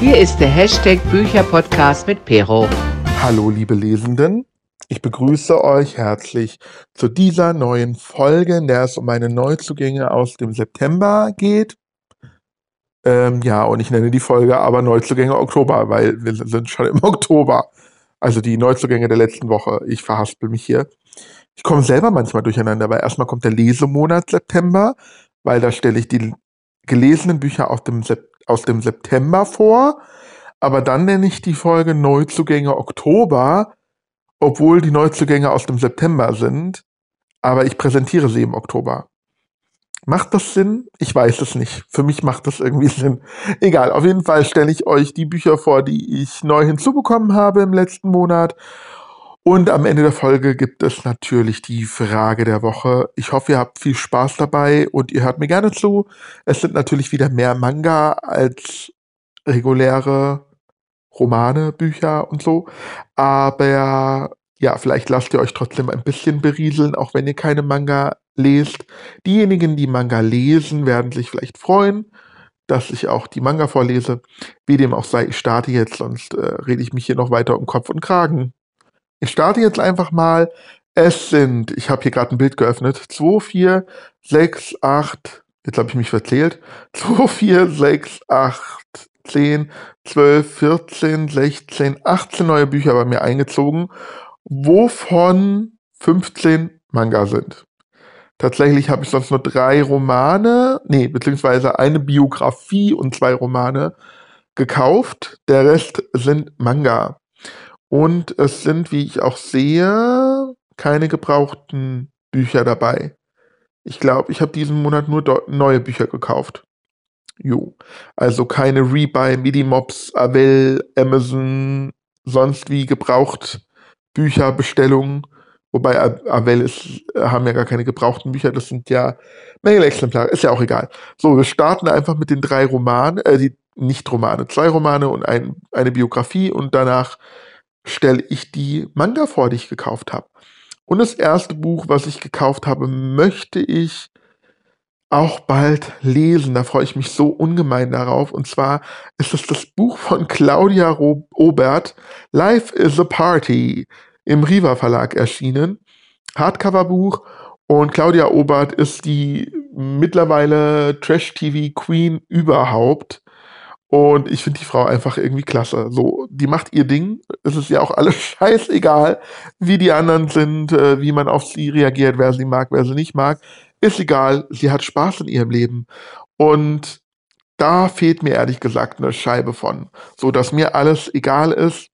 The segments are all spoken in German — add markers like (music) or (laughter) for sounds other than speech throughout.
Hier ist der Hashtag Bücherpodcast mit Pero. Hallo, liebe Lesenden. Ich begrüße euch herzlich zu dieser neuen Folge, in der es um meine Neuzugänge aus dem September geht. Ähm, ja, und ich nenne die Folge aber Neuzugänge Oktober, weil wir sind schon im (laughs) Oktober. Also die Neuzugänge der letzten Woche. Ich verhaspel mich hier. Ich komme selber manchmal durcheinander, weil erstmal kommt der Lesemonat September, weil da stelle ich die gelesenen Bücher aus dem, aus dem September vor. Aber dann nenne ich die Folge Neuzugänge Oktober, obwohl die Neuzugänge aus dem September sind. Aber ich präsentiere sie im Oktober. Macht das Sinn? Ich weiß es nicht. Für mich macht das irgendwie (laughs) Sinn. Egal, auf jeden Fall stelle ich euch die Bücher vor, die ich neu hinzubekommen habe im letzten Monat. Und am Ende der Folge gibt es natürlich die Frage der Woche. Ich hoffe, ihr habt viel Spaß dabei und ihr hört mir gerne zu. Es sind natürlich wieder mehr Manga als reguläre Romane, Bücher und so. Aber ja, vielleicht lasst ihr euch trotzdem ein bisschen berieseln, auch wenn ihr keine Manga lest. Diejenigen, die Manga lesen, werden sich vielleicht freuen, dass ich auch die Manga vorlese. Wie dem auch sei, ich starte jetzt, sonst äh, rede ich mich hier noch weiter um Kopf und Kragen. Ich starte jetzt einfach mal. Es sind, ich habe hier gerade ein Bild geöffnet, 2, 4, 6, 8, jetzt habe ich mich verzählt, 2, 4, 6, 8, 10, 12, 14, 16, 18 neue Bücher bei mir eingezogen, wovon 15 Manga sind. Tatsächlich habe ich sonst nur drei Romane, nee, beziehungsweise eine Biografie und zwei Romane gekauft. Der Rest sind Manga. Und es sind, wie ich auch sehe, keine gebrauchten Bücher dabei. Ich glaube, ich habe diesen Monat nur neue Bücher gekauft. Jo. Also keine Rebuy, Midimobs, Avel, Amazon, sonst wie gebraucht Bücherbestellungen. Wobei Avel ist, haben ja gar keine gebrauchten Bücher, das sind ja Mängelexemplare, ist ja auch egal. So, wir starten einfach mit den drei Romanen, äh, die Nicht-Romane, zwei Romane und ein, eine Biografie und danach stelle ich die Manga vor, die ich gekauft habe. Und das erste Buch, was ich gekauft habe, möchte ich auch bald lesen. Da freue ich mich so ungemein darauf. Und zwar ist es das Buch von Claudia Obert, Life is a Party, im Riva Verlag erschienen. Hardcover-Buch. Und Claudia Obert ist die mittlerweile Trash-TV-Queen überhaupt. Und ich finde die Frau einfach irgendwie klasse. So, die macht ihr Ding. Es ist ja auch alles (laughs) scheißegal, wie die anderen sind, äh, wie man auf sie reagiert, wer sie mag, wer sie nicht mag. Ist egal. Sie hat Spaß in ihrem Leben. Und da fehlt mir ehrlich gesagt eine Scheibe von. So, dass mir alles egal ist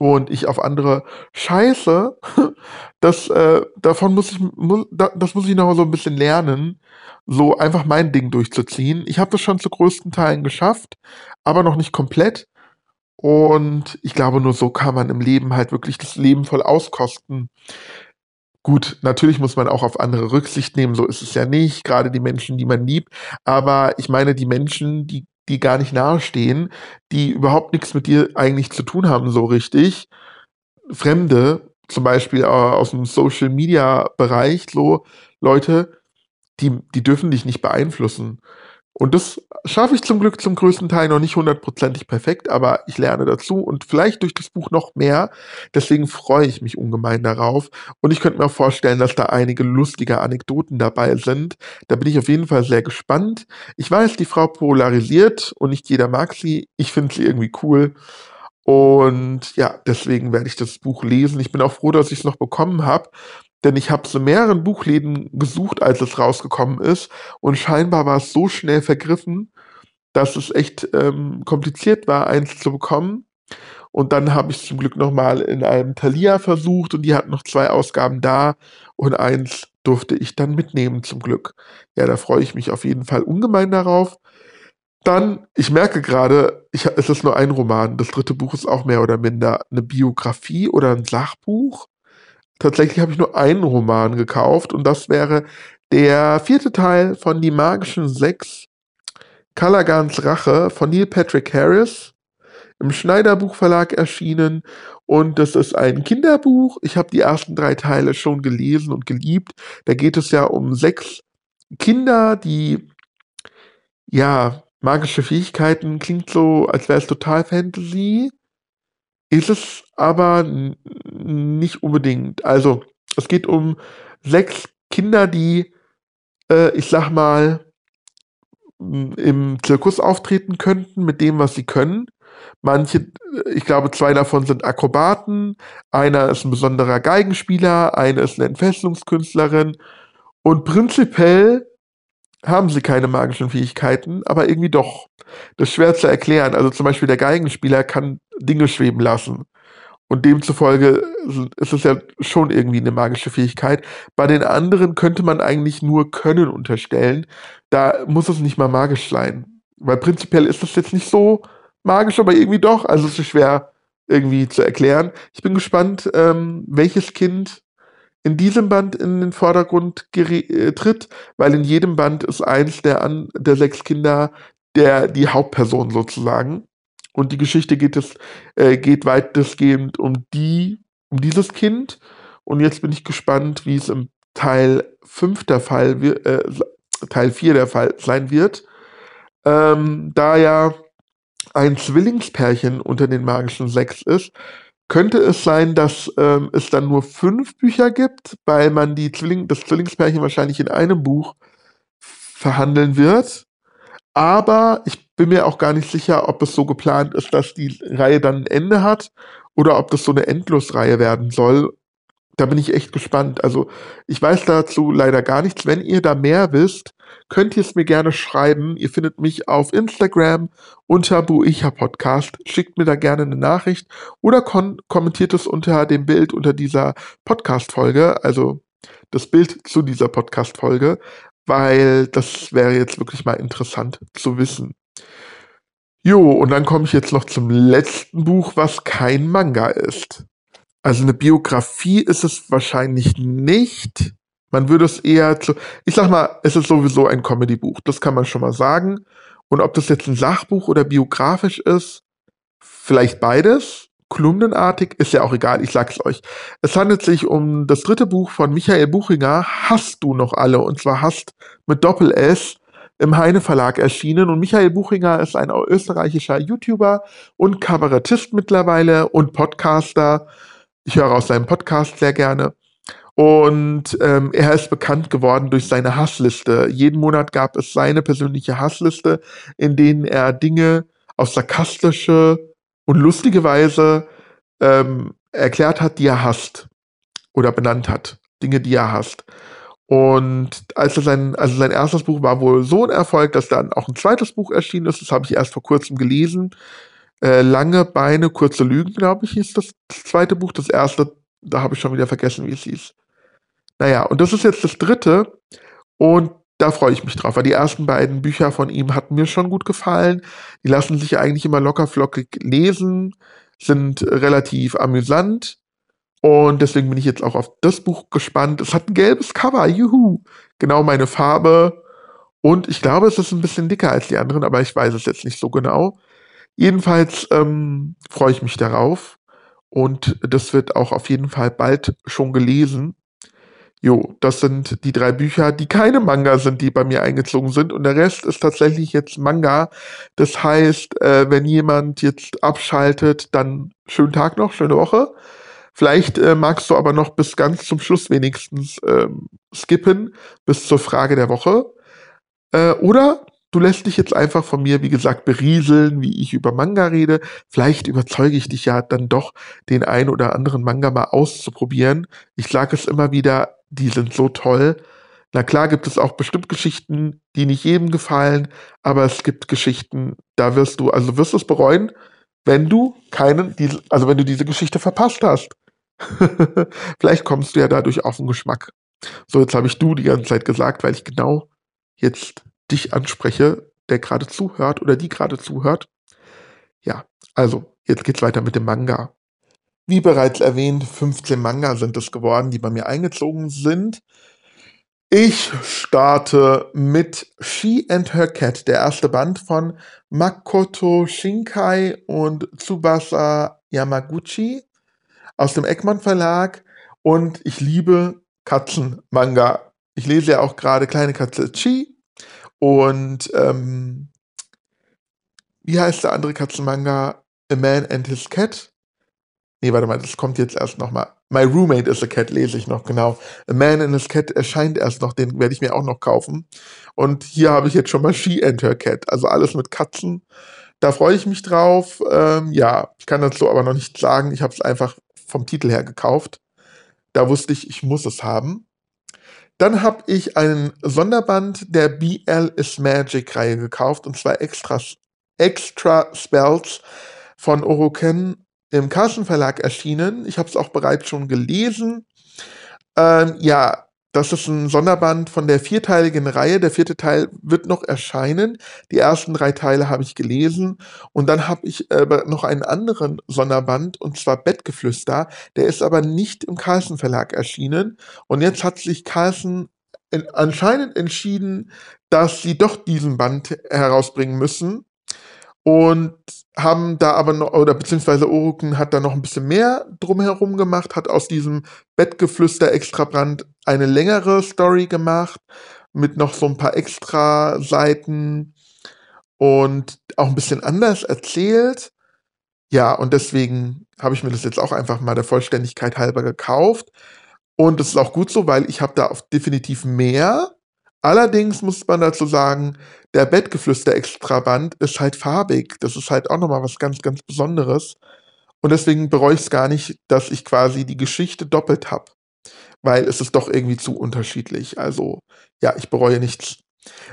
und ich auf andere scheiße. (laughs) Das, äh, davon muss ich, muss, das muss ich noch so ein bisschen lernen so einfach mein Ding durchzuziehen. Ich habe das schon zu größten Teilen geschafft, aber noch nicht komplett. Und ich glaube, nur so kann man im Leben halt wirklich das Leben voll auskosten. Gut, natürlich muss man auch auf andere Rücksicht nehmen, so ist es ja nicht, gerade die Menschen, die man liebt. Aber ich meine, die Menschen, die, die gar nicht nahestehen, die überhaupt nichts mit dir eigentlich zu tun haben, so richtig. Fremde, zum Beispiel äh, aus dem Social Media Bereich, so Leute, die, die dürfen dich nicht beeinflussen. Und das schaffe ich zum Glück zum größten Teil noch nicht hundertprozentig perfekt, aber ich lerne dazu und vielleicht durch das Buch noch mehr. Deswegen freue ich mich ungemein darauf. Und ich könnte mir auch vorstellen, dass da einige lustige Anekdoten dabei sind. Da bin ich auf jeden Fall sehr gespannt. Ich weiß, die Frau polarisiert und nicht jeder mag sie. Ich finde sie irgendwie cool. Und ja, deswegen werde ich das Buch lesen. Ich bin auch froh, dass ich es noch bekommen habe. Denn ich habe es in mehreren Buchläden gesucht, als es rausgekommen ist. Und scheinbar war es so schnell vergriffen, dass es echt ähm, kompliziert war, eins zu bekommen. Und dann habe ich es zum Glück nochmal in einem Thalia versucht und die hatten noch zwei Ausgaben da und eins durfte ich dann mitnehmen zum Glück. Ja, da freue ich mich auf jeden Fall ungemein darauf. Dann, ich merke gerade, ich, es ist nur ein Roman. Das dritte Buch ist auch mehr oder minder eine Biografie oder ein Sachbuch. Tatsächlich habe ich nur einen Roman gekauft und das wäre der vierte Teil von Die magischen Sechs, Callagans Rache von Neil Patrick Harris, im Schneider Buchverlag erschienen und das ist ein Kinderbuch. Ich habe die ersten drei Teile schon gelesen und geliebt. Da geht es ja um sechs Kinder, die ja magische Fähigkeiten klingt so, als wäre es total Fantasy. Ist es aber nicht unbedingt. Also, es geht um sechs Kinder, die, äh, ich sag mal, im Zirkus auftreten könnten mit dem, was sie können. Manche, ich glaube, zwei davon sind Akrobaten, einer ist ein besonderer Geigenspieler, eine ist eine Entfesselungskünstlerin und prinzipiell haben sie keine magischen Fähigkeiten, aber irgendwie doch. Das ist schwer zu erklären. Also zum Beispiel der Geigenspieler kann Dinge schweben lassen. Und demzufolge ist es ja schon irgendwie eine magische Fähigkeit. Bei den anderen könnte man eigentlich nur Können unterstellen. Da muss es nicht mal magisch sein. Weil prinzipiell ist das jetzt nicht so magisch, aber irgendwie doch. Also es ist schwer irgendwie zu erklären. Ich bin gespannt, ähm, welches Kind in diesem Band in den Vordergrund äh, tritt, weil in jedem Band ist eins der, an der sechs Kinder der die Hauptperson sozusagen. Und die Geschichte geht es äh, geht weitestgehend um die um dieses Kind. Und jetzt bin ich gespannt, wie es im Teil 5 der Fall äh, Teil 4 der Fall sein wird. Ähm, da ja ein Zwillingspärchen unter den magischen sechs ist, könnte es sein, dass ähm, es dann nur fünf Bücher gibt, weil man die Zwilling das Zwillingspärchen wahrscheinlich in einem Buch verhandeln wird. Aber ich bin mir auch gar nicht sicher, ob es so geplant ist, dass die Reihe dann ein Ende hat oder ob das so eine Endlosreihe werden soll da bin ich echt gespannt. Also ich weiß dazu leider gar nichts. Wenn ihr da mehr wisst, könnt ihr es mir gerne schreiben. Ihr findet mich auf Instagram unter Buicha Podcast. Schickt mir da gerne eine Nachricht oder kommentiert es unter dem Bild unter dieser Podcast-Folge, also das Bild zu dieser Podcast-Folge, weil das wäre jetzt wirklich mal interessant zu wissen. Jo, und dann komme ich jetzt noch zum letzten Buch, was kein Manga ist. Also eine Biografie ist es wahrscheinlich nicht. Man würde es eher zu, ich sag mal, es ist sowieso ein Comedy-Buch. Das kann man schon mal sagen. Und ob das jetzt ein Sachbuch oder biografisch ist, vielleicht beides. Kolumnenartig ist ja auch egal, ich sag's euch. Es handelt sich um das dritte Buch von Michael Buchinger, Hast du noch alle? Und zwar Hast mit Doppel-S im Heine Verlag erschienen. Und Michael Buchinger ist ein österreichischer YouTuber und Kabarettist mittlerweile und Podcaster. Ich höre aus seinem Podcast sehr gerne. Und ähm, er ist bekannt geworden durch seine Hassliste. Jeden Monat gab es seine persönliche Hassliste, in denen er Dinge auf sarkastische und lustige Weise ähm, erklärt hat, die er hasst oder benannt hat. Dinge, die er hasst. Und als er sein, also sein erstes Buch war wohl so ein Erfolg, dass dann auch ein zweites Buch erschienen ist. Das habe ich erst vor kurzem gelesen. Äh, Lange Beine, kurze Lügen, glaube ich, hieß das zweite Buch. Das erste, da habe ich schon wieder vergessen, wie es hieß. Naja, und das ist jetzt das dritte. Und da freue ich mich drauf, weil die ersten beiden Bücher von ihm hatten mir schon gut gefallen. Die lassen sich eigentlich immer locker flockig lesen, sind relativ amüsant. Und deswegen bin ich jetzt auch auf das Buch gespannt. Es hat ein gelbes Cover, juhu. Genau meine Farbe. Und ich glaube, es ist ein bisschen dicker als die anderen, aber ich weiß es jetzt nicht so genau. Jedenfalls ähm, freue ich mich darauf und das wird auch auf jeden Fall bald schon gelesen. Jo, das sind die drei Bücher, die keine Manga sind, die bei mir eingezogen sind. Und der Rest ist tatsächlich jetzt Manga. Das heißt, äh, wenn jemand jetzt abschaltet, dann schönen Tag noch, schöne Woche. Vielleicht äh, magst du aber noch bis ganz zum Schluss wenigstens ähm, skippen, bis zur Frage der Woche. Äh, oder Du lässt dich jetzt einfach von mir, wie gesagt, berieseln, wie ich über Manga rede. Vielleicht überzeuge ich dich ja dann doch, den einen oder anderen Manga mal auszuprobieren. Ich sage es immer wieder, die sind so toll. Na klar gibt es auch bestimmt Geschichten, die nicht jedem gefallen, aber es gibt Geschichten, da wirst du, also wirst du es bereuen, wenn du keinen, also wenn du diese Geschichte verpasst hast. (laughs) Vielleicht kommst du ja dadurch auf den Geschmack. So, jetzt habe ich du die ganze Zeit gesagt, weil ich genau jetzt dich anspreche, der gerade zuhört oder die gerade zuhört. Ja, also jetzt geht's weiter mit dem Manga. Wie bereits erwähnt, 15 Manga sind es geworden, die bei mir eingezogen sind. Ich starte mit She and Her Cat, der erste Band von Makoto Shinkai und Tsubasa Yamaguchi aus dem Egmont Verlag. Und ich liebe Katzenmanga. Ich lese ja auch gerade Kleine Katze Chi und ähm, wie heißt der andere Katzenmanga? A Man and His Cat? Nee, warte mal, das kommt jetzt erst nochmal. My Roommate is a Cat lese ich noch, genau. A Man and His Cat erscheint erst noch, den werde ich mir auch noch kaufen. Und hier habe ich jetzt schon mal She and Her Cat, also alles mit Katzen. Da freue ich mich drauf. Ähm, ja, ich kann dazu aber noch nichts sagen. Ich habe es einfach vom Titel her gekauft. Da wusste ich, ich muss es haben. Dann habe ich einen Sonderband der BL is Magic Reihe gekauft und zwar Extra, Extra Spells von Oroken im Carlsen Verlag erschienen. Ich habe es auch bereits schon gelesen. Ähm, ja, das ist ein Sonderband von der vierteiligen Reihe. Der vierte Teil wird noch erscheinen. Die ersten drei Teile habe ich gelesen. Und dann habe ich äh, noch einen anderen Sonderband, und zwar Bettgeflüster. Der ist aber nicht im Carlsen Verlag erschienen. Und jetzt hat sich Carlsen anscheinend entschieden, dass sie doch diesen Band herausbringen müssen und haben da aber noch, oder beziehungsweise Oruken hat da noch ein bisschen mehr drumherum gemacht, hat aus diesem Bettgeflüster Extrabrand eine längere Story gemacht, mit noch so ein paar extra Seiten und auch ein bisschen anders erzählt. Ja, und deswegen habe ich mir das jetzt auch einfach mal der Vollständigkeit halber gekauft. Und das ist auch gut so, weil ich habe da definitiv mehr Allerdings muss man dazu sagen, der Bettgeflüster-Extraband ist halt farbig. Das ist halt auch nochmal was ganz, ganz Besonderes. Und deswegen bereue ich es gar nicht, dass ich quasi die Geschichte doppelt habe. Weil es ist doch irgendwie zu unterschiedlich. Also, ja, ich bereue nichts.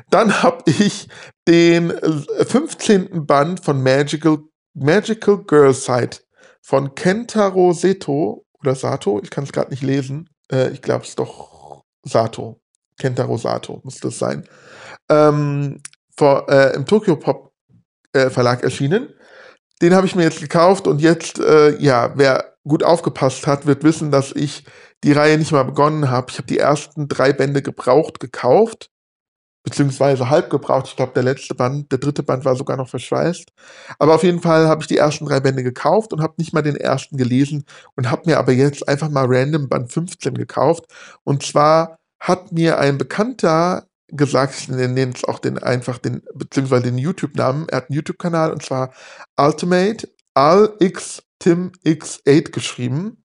Dann habe ich den 15. Äh, Band von Magical, Magical Girl Side von Kentaro Seto oder Sato, ich kann es gerade nicht lesen. Äh, ich glaube es doch Sato. Kentaro Sato muss das sein, ähm, vor, äh, im Tokyo Pop äh, Verlag erschienen. Den habe ich mir jetzt gekauft und jetzt, äh, ja, wer gut aufgepasst hat, wird wissen, dass ich die Reihe nicht mal begonnen habe. Ich habe die ersten drei Bände gebraucht gekauft, beziehungsweise halb gebraucht. Ich glaube, der letzte Band, der dritte Band war sogar noch verschweißt. Aber auf jeden Fall habe ich die ersten drei Bände gekauft und habe nicht mal den ersten gelesen und habe mir aber jetzt einfach mal random Band 15 gekauft. Und zwar hat mir ein Bekannter gesagt, ich nenne jetzt auch den einfach den, beziehungsweise den YouTube-Namen. Er hat einen YouTube-Kanal und zwar Ultimate AlX Tim X8 geschrieben.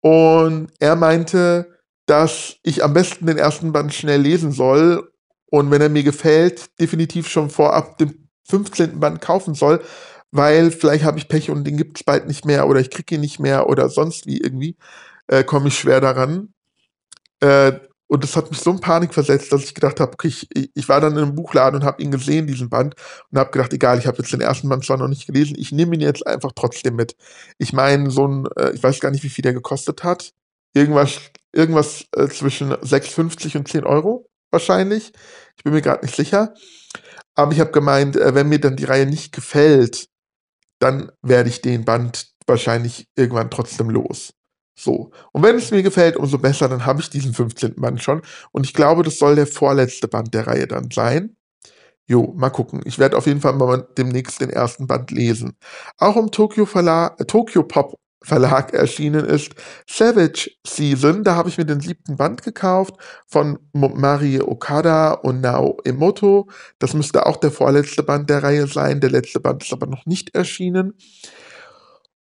Und er meinte, dass ich am besten den ersten Band schnell lesen soll und wenn er mir gefällt, definitiv schon vorab den 15. Band kaufen soll, weil vielleicht habe ich Pech und den gibt es bald nicht mehr oder ich kriege ihn nicht mehr oder sonst wie irgendwie, äh, komme ich schwer daran. Äh, und das hat mich so in Panik versetzt, dass ich gedacht habe, okay, ich, ich war dann in einem Buchladen und habe ihn gesehen, diesen Band, und habe gedacht, egal, ich habe jetzt den ersten Band zwar noch nicht gelesen, ich nehme ihn jetzt einfach trotzdem mit. Ich meine, so ein, äh, ich weiß gar nicht, wie viel der gekostet hat. Irgendwas, irgendwas äh, zwischen 6,50 und 10 Euro wahrscheinlich. Ich bin mir gerade nicht sicher. Aber ich habe gemeint, äh, wenn mir dann die Reihe nicht gefällt, dann werde ich den Band wahrscheinlich irgendwann trotzdem los. So. Und wenn es mir gefällt, umso besser, dann habe ich diesen 15. Band schon. Und ich glaube, das soll der vorletzte Band der Reihe dann sein. Jo, mal gucken. Ich werde auf jeden Fall mal demnächst den ersten Band lesen. Auch im Tokyo, Verlag, äh, Tokyo Pop Verlag erschienen ist Savage Season. Da habe ich mir den siebten Band gekauft von Mari Okada und Nao Emoto. Das müsste auch der vorletzte Band der Reihe sein. Der letzte Band ist aber noch nicht erschienen.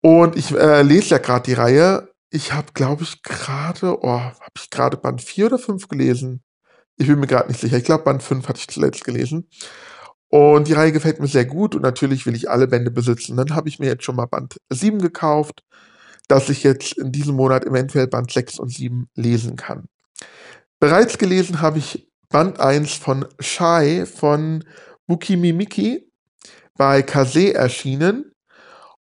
Und ich äh, lese ja gerade die Reihe ich habe, glaube ich, gerade, oh, habe ich gerade Band 4 oder 5 gelesen? Ich bin mir gerade nicht sicher. Ich glaube, Band 5 hatte ich zuletzt gelesen. Und die Reihe gefällt mir sehr gut und natürlich will ich alle Bände besitzen. Dann habe ich mir jetzt schon mal Band 7 gekauft, dass ich jetzt in diesem Monat eventuell Band 6 und 7 lesen kann. Bereits gelesen habe ich Band 1 von Shai von Bukimimiki bei Kase erschienen.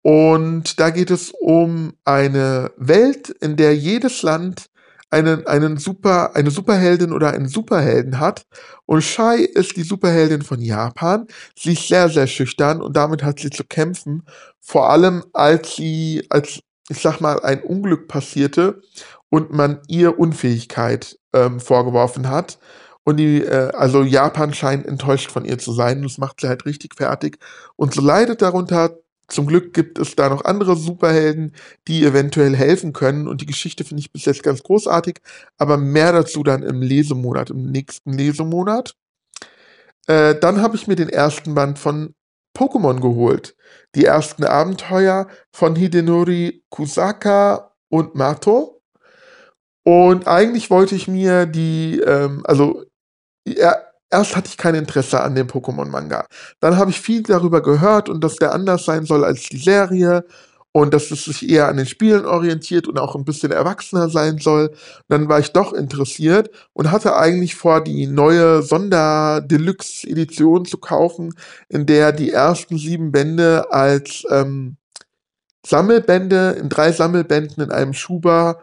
Und da geht es um eine Welt, in der jedes Land einen, einen Super, eine Superheldin oder einen Superhelden hat. Und Shai ist die Superheldin von Japan. Sie ist sehr, sehr schüchtern und damit hat sie zu kämpfen. Vor allem, als sie, als, ich sag mal, ein Unglück passierte und man ihr Unfähigkeit ähm, vorgeworfen hat. Und die, äh, also Japan scheint enttäuscht von ihr zu sein. Das macht sie halt richtig fertig. Und sie leidet darunter, zum Glück gibt es da noch andere Superhelden, die eventuell helfen können. Und die Geschichte finde ich bis jetzt ganz großartig. Aber mehr dazu dann im Lesemonat, im nächsten Lesemonat. Äh, dann habe ich mir den ersten Band von Pokémon geholt. Die ersten Abenteuer von Hidenori Kusaka und Mato. Und eigentlich wollte ich mir die, ähm, also ja, erst hatte ich kein Interesse an dem Pokémon-Manga. Dann habe ich viel darüber gehört und dass der anders sein soll als die Serie und dass es sich eher an den Spielen orientiert und auch ein bisschen erwachsener sein soll. Dann war ich doch interessiert und hatte eigentlich vor, die neue Sonder-Deluxe-Edition zu kaufen, in der die ersten sieben Bände als ähm, Sammelbände in drei Sammelbänden in einem Schuber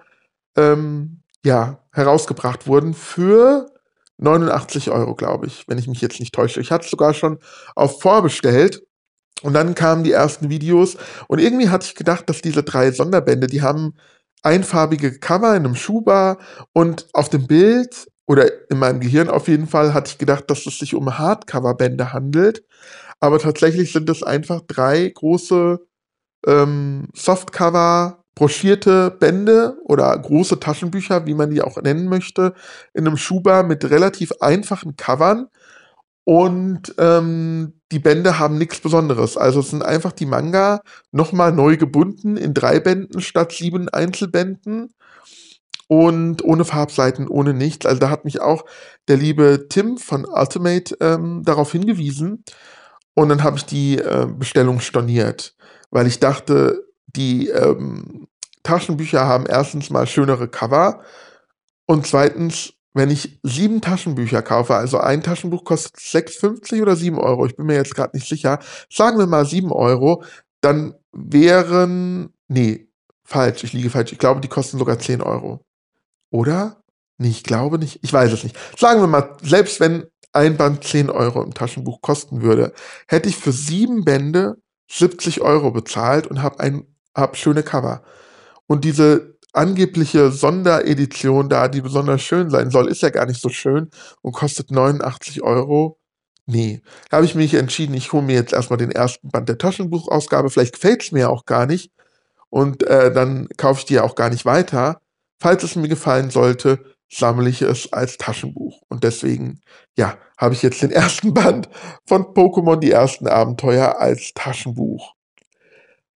ähm, ja, herausgebracht wurden für 89 Euro, glaube ich, wenn ich mich jetzt nicht täusche. Ich hatte es sogar schon auf vorbestellt und dann kamen die ersten Videos und irgendwie hatte ich gedacht, dass diese drei Sonderbände, die haben einfarbige Cover in einem Schuhbar und auf dem Bild oder in meinem Gehirn auf jeden Fall hatte ich gedacht, dass es sich um Hardcover-Bände handelt. Aber tatsächlich sind es einfach drei große ähm, Softcover, broschierte Bände oder große Taschenbücher, wie man die auch nennen möchte, in einem Schuhbar mit relativ einfachen Covern und ähm, die Bände haben nichts Besonderes. Also es sind einfach die Manga nochmal neu gebunden in drei Bänden statt sieben Einzelbänden. Und ohne Farbseiten, ohne nichts. Also da hat mich auch der liebe Tim von Ultimate ähm, darauf hingewiesen. Und dann habe ich die äh, Bestellung storniert, weil ich dachte, die ähm, Taschenbücher haben erstens mal schönere Cover und zweitens wenn ich sieben Taschenbücher kaufe, also ein Taschenbuch kostet 6,50 oder 7 Euro, ich bin mir jetzt gerade nicht sicher, sagen wir mal 7 Euro, dann wären, nee, falsch, ich liege falsch, ich glaube, die kosten sogar 10 Euro. Oder? Nee, ich glaube nicht, ich weiß es nicht. Sagen wir mal, selbst wenn ein Band 10 Euro im Taschenbuch kosten würde, hätte ich für sieben Bände 70 Euro bezahlt und habe ein, hab schöne Cover. Und diese angebliche Sonderedition da, die besonders schön sein soll, ist ja gar nicht so schön und kostet 89 Euro. Nee, da habe ich mich entschieden, ich hole mir jetzt erstmal den ersten Band der Taschenbuchausgabe. Vielleicht gefällt es mir auch gar nicht und äh, dann kaufe ich die ja auch gar nicht weiter. Falls es mir gefallen sollte, sammle ich es als Taschenbuch. Und deswegen, ja, habe ich jetzt den (laughs) ersten Band von Pokémon, die ersten Abenteuer als Taschenbuch.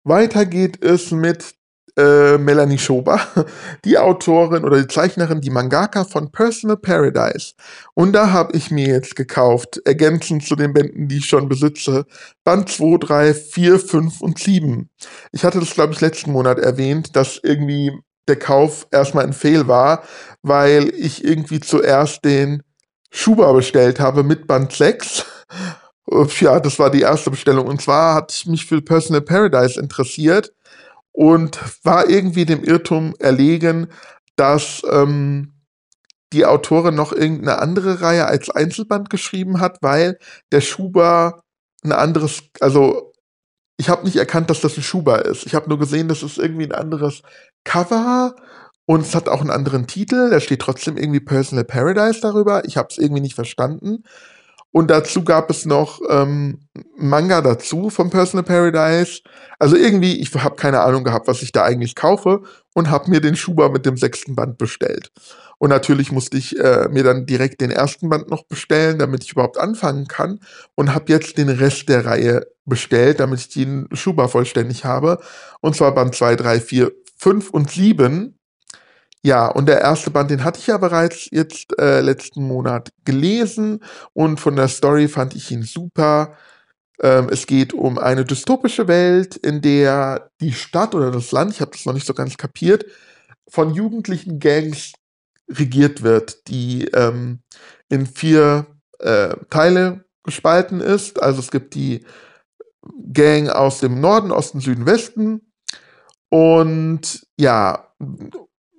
Weiter geht es mit äh, Melanie Schober, (laughs) die Autorin oder die Zeichnerin, die Mangaka von Personal Paradise. Und da habe ich mir jetzt gekauft, ergänzend zu den Bänden, die ich schon besitze, Band 2, 3, 4, 5 und 7. Ich hatte das, glaube ich, letzten Monat erwähnt, dass irgendwie der Kauf erstmal ein Fail war, weil ich irgendwie zuerst den Schuber bestellt habe mit Band 6. (laughs) Ja, das war die erste Bestellung. Und zwar hatte ich mich für Personal Paradise interessiert und war irgendwie dem Irrtum erlegen, dass ähm, die Autorin noch irgendeine andere Reihe als Einzelband geschrieben hat, weil der Schuber ein anderes, also ich habe nicht erkannt, dass das ein Schuber ist. Ich habe nur gesehen, das ist irgendwie ein anderes Cover und es hat auch einen anderen Titel. Da steht trotzdem irgendwie Personal Paradise darüber. Ich habe es irgendwie nicht verstanden. Und dazu gab es noch ähm, Manga dazu vom Personal Paradise. Also irgendwie, ich habe keine Ahnung gehabt, was ich da eigentlich kaufe und habe mir den Schuber mit dem sechsten Band bestellt. Und natürlich musste ich äh, mir dann direkt den ersten Band noch bestellen, damit ich überhaupt anfangen kann. Und habe jetzt den Rest der Reihe bestellt, damit ich den Schuber vollständig habe. Und zwar Band 2, 3, 4, 5 und 7. Ja, und der erste Band, den hatte ich ja bereits jetzt äh, letzten Monat gelesen und von der Story fand ich ihn super. Ähm, es geht um eine dystopische Welt, in der die Stadt oder das Land, ich habe das noch nicht so ganz kapiert, von jugendlichen Gangs regiert wird, die ähm, in vier äh, Teile gespalten ist. Also es gibt die Gang aus dem Norden, Osten, Süden, Westen. Und ja,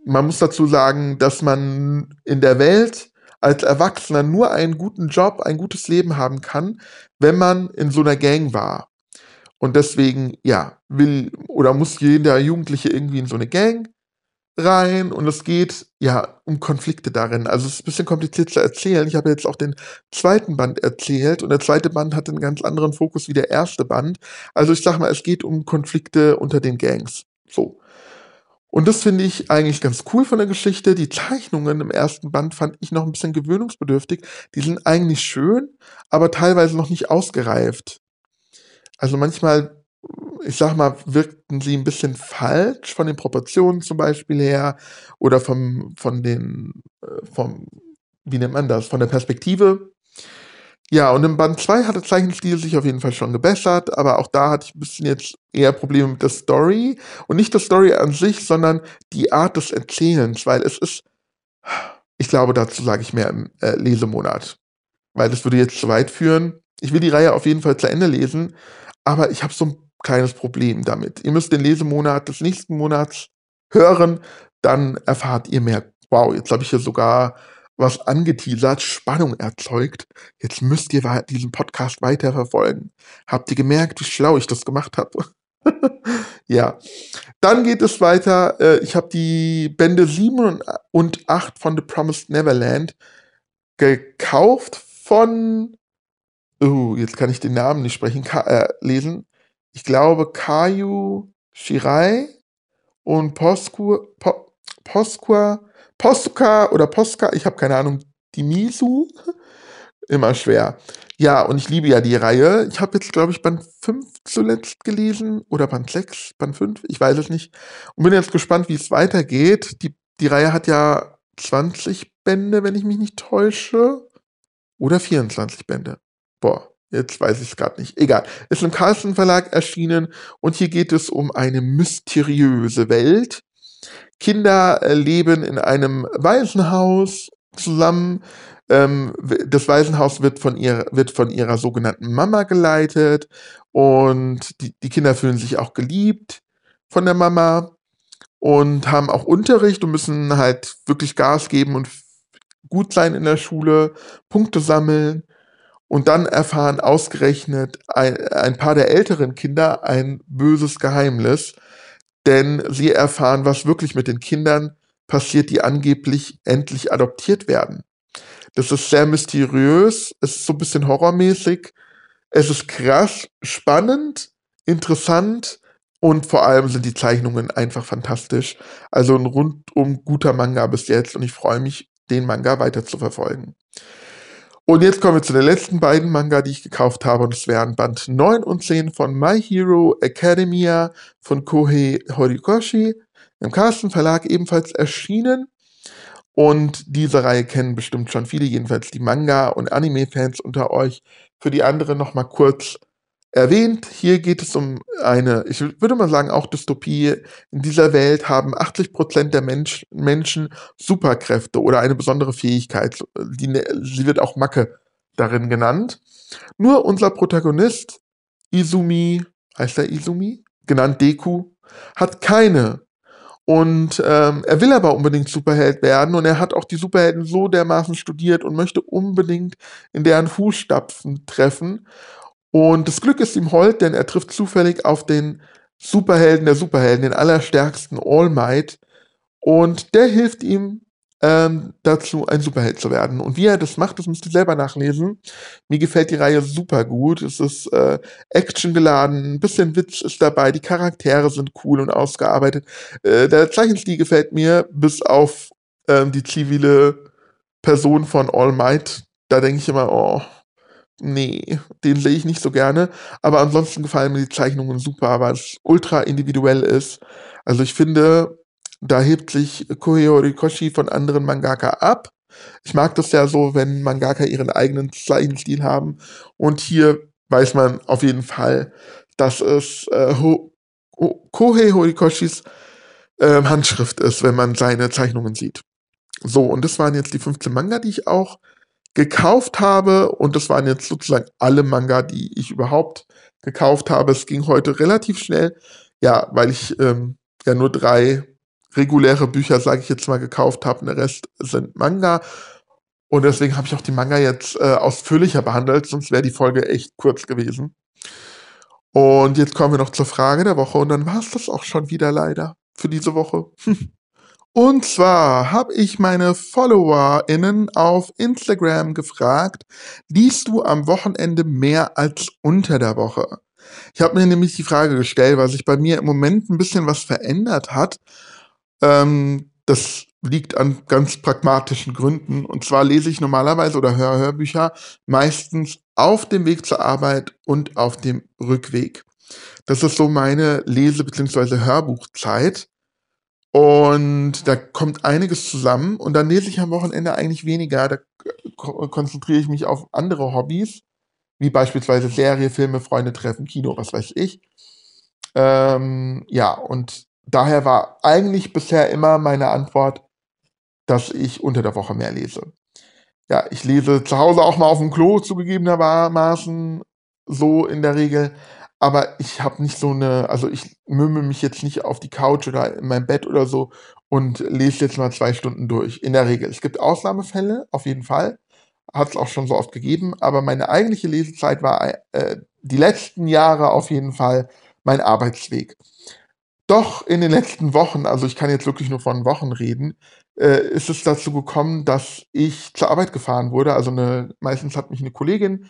man muss dazu sagen, dass man in der Welt als Erwachsener nur einen guten Job, ein gutes Leben haben kann, wenn man in so einer Gang war. Und deswegen, ja, will oder muss jeder Jugendliche irgendwie in so eine Gang rein und es geht ja um Konflikte darin. Also es ist ein bisschen kompliziert zu erzählen. Ich habe jetzt auch den zweiten Band erzählt und der zweite Band hat einen ganz anderen Fokus wie der erste Band. Also ich sag mal, es geht um Konflikte unter den Gangs. So. Und das finde ich eigentlich ganz cool von der Geschichte. Die Zeichnungen im ersten Band fand ich noch ein bisschen gewöhnungsbedürftig. Die sind eigentlich schön, aber teilweise noch nicht ausgereift. Also manchmal, ich sag mal, wirkten sie ein bisschen falsch von den Proportionen zum Beispiel her oder vom, von den, äh, vom, wie nennt man das, von der Perspektive. Ja, und im Band 2 hat der Zeichenstil sich auf jeden Fall schon gebessert, aber auch da hatte ich ein bisschen jetzt eher Probleme mit der Story. Und nicht der Story an sich, sondern die Art des Erzählens, weil es ist, ich glaube, dazu sage ich mehr im äh, Lesemonat. Weil das würde jetzt zu weit führen. Ich will die Reihe auf jeden Fall zu Ende lesen, aber ich habe so ein kleines Problem damit. Ihr müsst den Lesemonat des nächsten Monats hören, dann erfahrt ihr mehr. Wow, jetzt habe ich hier sogar was angeteasert, Spannung erzeugt. Jetzt müsst ihr diesen Podcast weiterverfolgen. Habt ihr gemerkt, wie schlau ich das gemacht habe? (laughs) ja. Dann geht es weiter. Äh, ich habe die Bände 7 und 8 von The Promised Neverland gekauft von. Oh, jetzt kann ich den Namen nicht sprechen, äh, lesen. Ich glaube Kayu Shirai und Posku, po, Posqua Postka oder Postka, ich habe keine Ahnung, die Misu. (laughs) Immer schwer. Ja, und ich liebe ja die Reihe. Ich habe jetzt, glaube ich, Band 5 zuletzt gelesen oder Band 6, Band 5, ich weiß es nicht. Und bin jetzt gespannt, wie es weitergeht. Die, die Reihe hat ja 20 Bände, wenn ich mich nicht täusche. Oder 24 Bände. Boah, jetzt weiß ich es gerade nicht. Egal. Ist im Carlsen Verlag erschienen und hier geht es um eine mysteriöse Welt, Kinder äh, leben in einem Waisenhaus zusammen. Ähm, das Waisenhaus wird von, ihr, wird von ihrer sogenannten Mama geleitet und die, die Kinder fühlen sich auch geliebt von der Mama und haben auch Unterricht und müssen halt wirklich Gas geben und gut sein in der Schule, Punkte sammeln. Und dann erfahren ausgerechnet ein, ein paar der älteren Kinder ein böses Geheimnis, denn sie erfahren, was wirklich mit den Kindern passiert, die angeblich endlich adoptiert werden. Das ist sehr mysteriös, es ist so ein bisschen horrormäßig, es ist krass, spannend, interessant und vor allem sind die Zeichnungen einfach fantastisch. Also ein rundum guter Manga bis jetzt und ich freue mich, den Manga weiter zu verfolgen. Und jetzt kommen wir zu den letzten beiden Manga, die ich gekauft habe. Und es wären Band 9 und 10 von My Hero Academia von Kohei Horikoshi im Carsten Verlag ebenfalls erschienen. Und diese Reihe kennen bestimmt schon viele, jedenfalls die Manga- und Anime-Fans unter euch. Für die anderen nochmal kurz erwähnt. Hier geht es um eine, ich würde mal sagen, auch Dystopie. In dieser Welt haben 80 Prozent der Mensch, Menschen Superkräfte oder eine besondere Fähigkeit. Die, ne, sie wird auch Macke darin genannt. Nur unser Protagonist, Izumi, heißt er Izumi? Genannt Deku, hat keine. Und ähm, er will aber unbedingt Superheld werden und er hat auch die Superhelden so dermaßen studiert und möchte unbedingt in deren Fußstapfen treffen. Und das Glück ist ihm hold, denn er trifft zufällig auf den Superhelden der Superhelden, den allerstärksten All Might. Und der hilft ihm ähm, dazu, ein Superheld zu werden. Und wie er das macht, das müsst ihr selber nachlesen. Mir gefällt die Reihe super gut. Es ist äh, actiongeladen, ein bisschen Witz ist dabei, die Charaktere sind cool und ausgearbeitet. Äh, der Zeichenstil gefällt mir, bis auf ähm, die zivile Person von All Might. Da denke ich immer, oh, nee, den sehe ich nicht so gerne. Aber ansonsten gefallen mir die Zeichnungen super, weil es ultra individuell ist. Also ich finde, da hebt sich Kohei Horikoshi von anderen Mangaka ab. Ich mag das ja so, wenn Mangaka ihren eigenen Zeichenstil haben. Und hier weiß man auf jeden Fall, dass es äh, Ho Kohei Horikoshis äh, Handschrift ist, wenn man seine Zeichnungen sieht. So, und das waren jetzt die 15 Manga, die ich auch gekauft habe. Und das waren jetzt sozusagen alle Manga, die ich überhaupt gekauft habe. Es ging heute relativ schnell, ja, weil ich ähm, ja nur drei reguläre Bücher, sage ich jetzt mal, gekauft habe. Der Rest sind Manga. Und deswegen habe ich auch die Manga jetzt äh, ausführlicher behandelt, sonst wäre die Folge echt kurz gewesen. Und jetzt kommen wir noch zur Frage der Woche und dann war es das auch schon wieder leider für diese Woche. (laughs) Und zwar habe ich meine FollowerInnen auf Instagram gefragt, liest du am Wochenende mehr als unter der Woche? Ich habe mir nämlich die Frage gestellt, weil sich bei mir im Moment ein bisschen was verändert hat. Ähm, das liegt an ganz pragmatischen Gründen. Und zwar lese ich normalerweise oder höre Hörbücher meistens auf dem Weg zur Arbeit und auf dem Rückweg. Das ist so meine Lese- bzw. Hörbuchzeit. Und da kommt einiges zusammen. Und dann lese ich am Wochenende eigentlich weniger. Da konzentriere ich mich auf andere Hobbys, wie beispielsweise Serie, Filme, Freunde treffen, Kino, was weiß ich. Ähm, ja, und daher war eigentlich bisher immer meine Antwort, dass ich unter der Woche mehr lese. Ja, ich lese zu Hause auch mal auf dem Klo zugegebenermaßen so in der Regel, aber ich habe nicht so eine, also ich mümmel mich jetzt nicht auf die Couch oder in mein Bett oder so und lese jetzt mal zwei Stunden durch. In der Regel. Es gibt Ausnahmefälle, auf jeden Fall. Hat es auch schon so oft gegeben, aber meine eigentliche Lesezeit war äh, die letzten Jahre auf jeden Fall mein Arbeitsweg. Doch in den letzten Wochen, also ich kann jetzt wirklich nur von Wochen reden, äh, ist es dazu gekommen, dass ich zur Arbeit gefahren wurde. Also eine, meistens hat mich eine Kollegin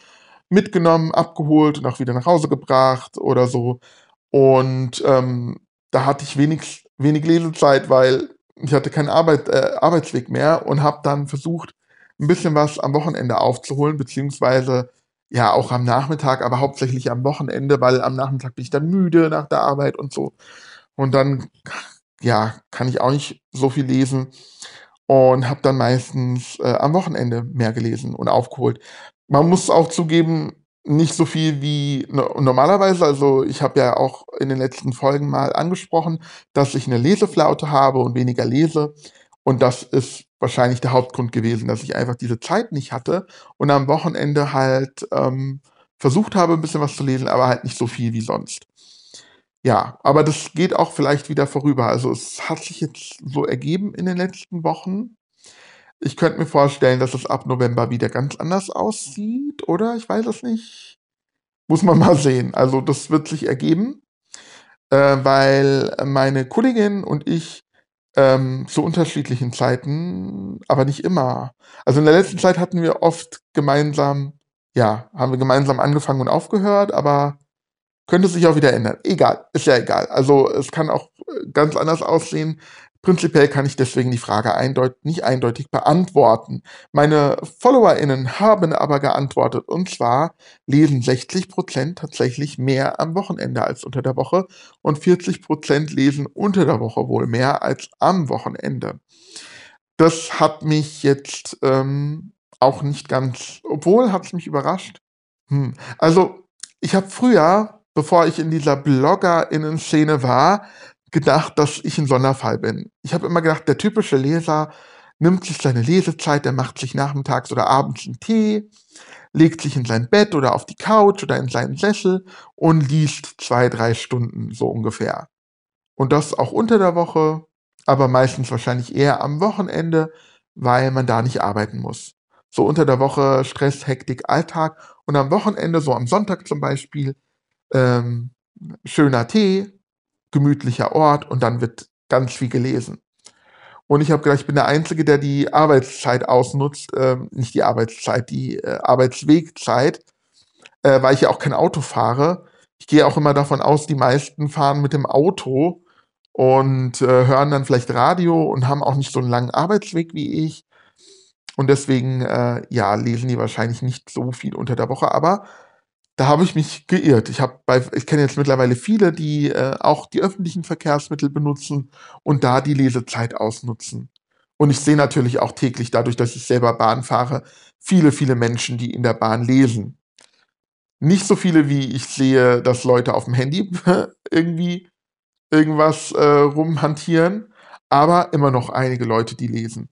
mitgenommen, abgeholt und auch wieder nach Hause gebracht oder so. Und ähm, da hatte ich wenig, wenig Lesezeit, weil ich hatte keinen Arbeit, äh, Arbeitsweg mehr und habe dann versucht, ein bisschen was am Wochenende aufzuholen, beziehungsweise ja auch am Nachmittag, aber hauptsächlich am Wochenende, weil am Nachmittag bin ich dann müde nach der Arbeit und so. Und dann, ja, kann ich auch nicht so viel lesen und habe dann meistens äh, am Wochenende mehr gelesen und aufgeholt. Man muss auch zugeben, nicht so viel wie no normalerweise. Also, ich habe ja auch in den letzten Folgen mal angesprochen, dass ich eine Leseflaute habe und weniger lese. Und das ist wahrscheinlich der Hauptgrund gewesen, dass ich einfach diese Zeit nicht hatte und am Wochenende halt ähm, versucht habe, ein bisschen was zu lesen, aber halt nicht so viel wie sonst. Ja, aber das geht auch vielleicht wieder vorüber. Also es hat sich jetzt so ergeben in den letzten Wochen, ich könnte mir vorstellen, dass es ab November wieder ganz anders aussieht, oder? Ich weiß es nicht. Muss man (laughs) mal sehen. Also das wird sich ergeben, äh, weil meine Kollegin und ich ähm, zu unterschiedlichen Zeiten, aber nicht immer. Also in der letzten Zeit hatten wir oft gemeinsam, ja, haben wir gemeinsam angefangen und aufgehört, aber könnte sich auch wieder ändern. Egal, ist ja egal. Also es kann auch äh, ganz anders aussehen. Prinzipiell kann ich deswegen die Frage eindeut nicht eindeutig beantworten. Meine FollowerInnen haben aber geantwortet und zwar lesen 60% tatsächlich mehr am Wochenende als unter der Woche und 40% lesen unter der Woche wohl mehr als am Wochenende. Das hat mich jetzt ähm, auch nicht ganz, obwohl hat es mich überrascht. Hm. Also ich habe früher, bevor ich in dieser BloggerInnen-Szene war, gedacht, dass ich ein Sonderfall bin. Ich habe immer gedacht, der typische Leser nimmt sich seine Lesezeit, der macht sich nachmittags oder abends einen Tee, legt sich in sein Bett oder auf die Couch oder in seinen Sessel und liest zwei, drei Stunden so ungefähr. Und das auch unter der Woche, aber meistens wahrscheinlich eher am Wochenende, weil man da nicht arbeiten muss. So unter der Woche Stress, Hektik, Alltag und am Wochenende, so am Sonntag zum Beispiel, ähm, schöner Tee, gemütlicher Ort und dann wird ganz viel gelesen. Und ich habe gedacht, ich bin der Einzige, der die Arbeitszeit ausnutzt, äh, nicht die Arbeitszeit, die äh, Arbeitswegzeit, äh, weil ich ja auch kein Auto fahre. Ich gehe auch immer davon aus, die meisten fahren mit dem Auto und äh, hören dann vielleicht Radio und haben auch nicht so einen langen Arbeitsweg wie ich. Und deswegen, äh, ja, lesen die wahrscheinlich nicht so viel unter der Woche. Aber da habe ich mich geirrt. Ich habe bei, ich kenne jetzt mittlerweile viele, die äh, auch die öffentlichen Verkehrsmittel benutzen und da die Lesezeit ausnutzen. Und ich sehe natürlich auch täglich, dadurch, dass ich selber Bahn fahre, viele, viele Menschen, die in der Bahn lesen. Nicht so viele, wie ich sehe, dass Leute auf dem Handy (laughs) irgendwie irgendwas äh, rumhantieren, aber immer noch einige Leute, die lesen.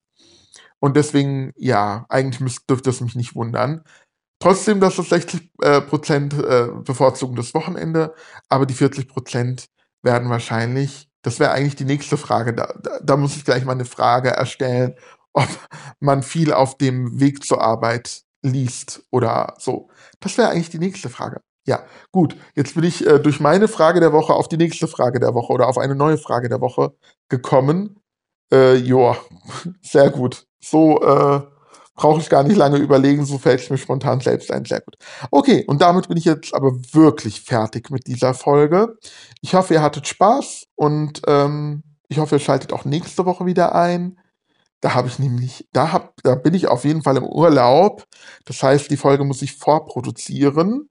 Und deswegen, ja, eigentlich müsst, dürfte es mich nicht wundern. Trotzdem, dass das 60 äh, Prozent äh, bevorzugen das Wochenende, aber die 40 Prozent werden wahrscheinlich, das wäre eigentlich die nächste Frage, da, da, da, muss ich gleich mal eine Frage erstellen, ob man viel auf dem Weg zur Arbeit liest oder so. Das wäre eigentlich die nächste Frage. Ja, gut, jetzt bin ich äh, durch meine Frage der Woche auf die nächste Frage der Woche oder auf eine neue Frage der Woche gekommen. Äh, joa, (laughs) sehr gut. So, äh, brauche ich gar nicht lange überlegen, so fällt es mir spontan selbst ein. Sehr gut. Okay, und damit bin ich jetzt aber wirklich fertig mit dieser Folge. Ich hoffe, ihr hattet Spaß und ähm, ich hoffe, ihr schaltet auch nächste Woche wieder ein. Da habe ich nämlich, da, hab, da bin ich auf jeden Fall im Urlaub. Das heißt, die Folge muss ich vorproduzieren.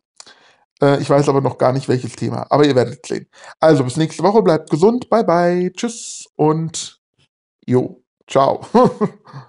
Äh, ich weiß aber noch gar nicht, welches Thema. Aber ihr werdet sehen. Also bis nächste Woche. Bleibt gesund. Bye bye. Tschüss und jo. Ciao. (laughs)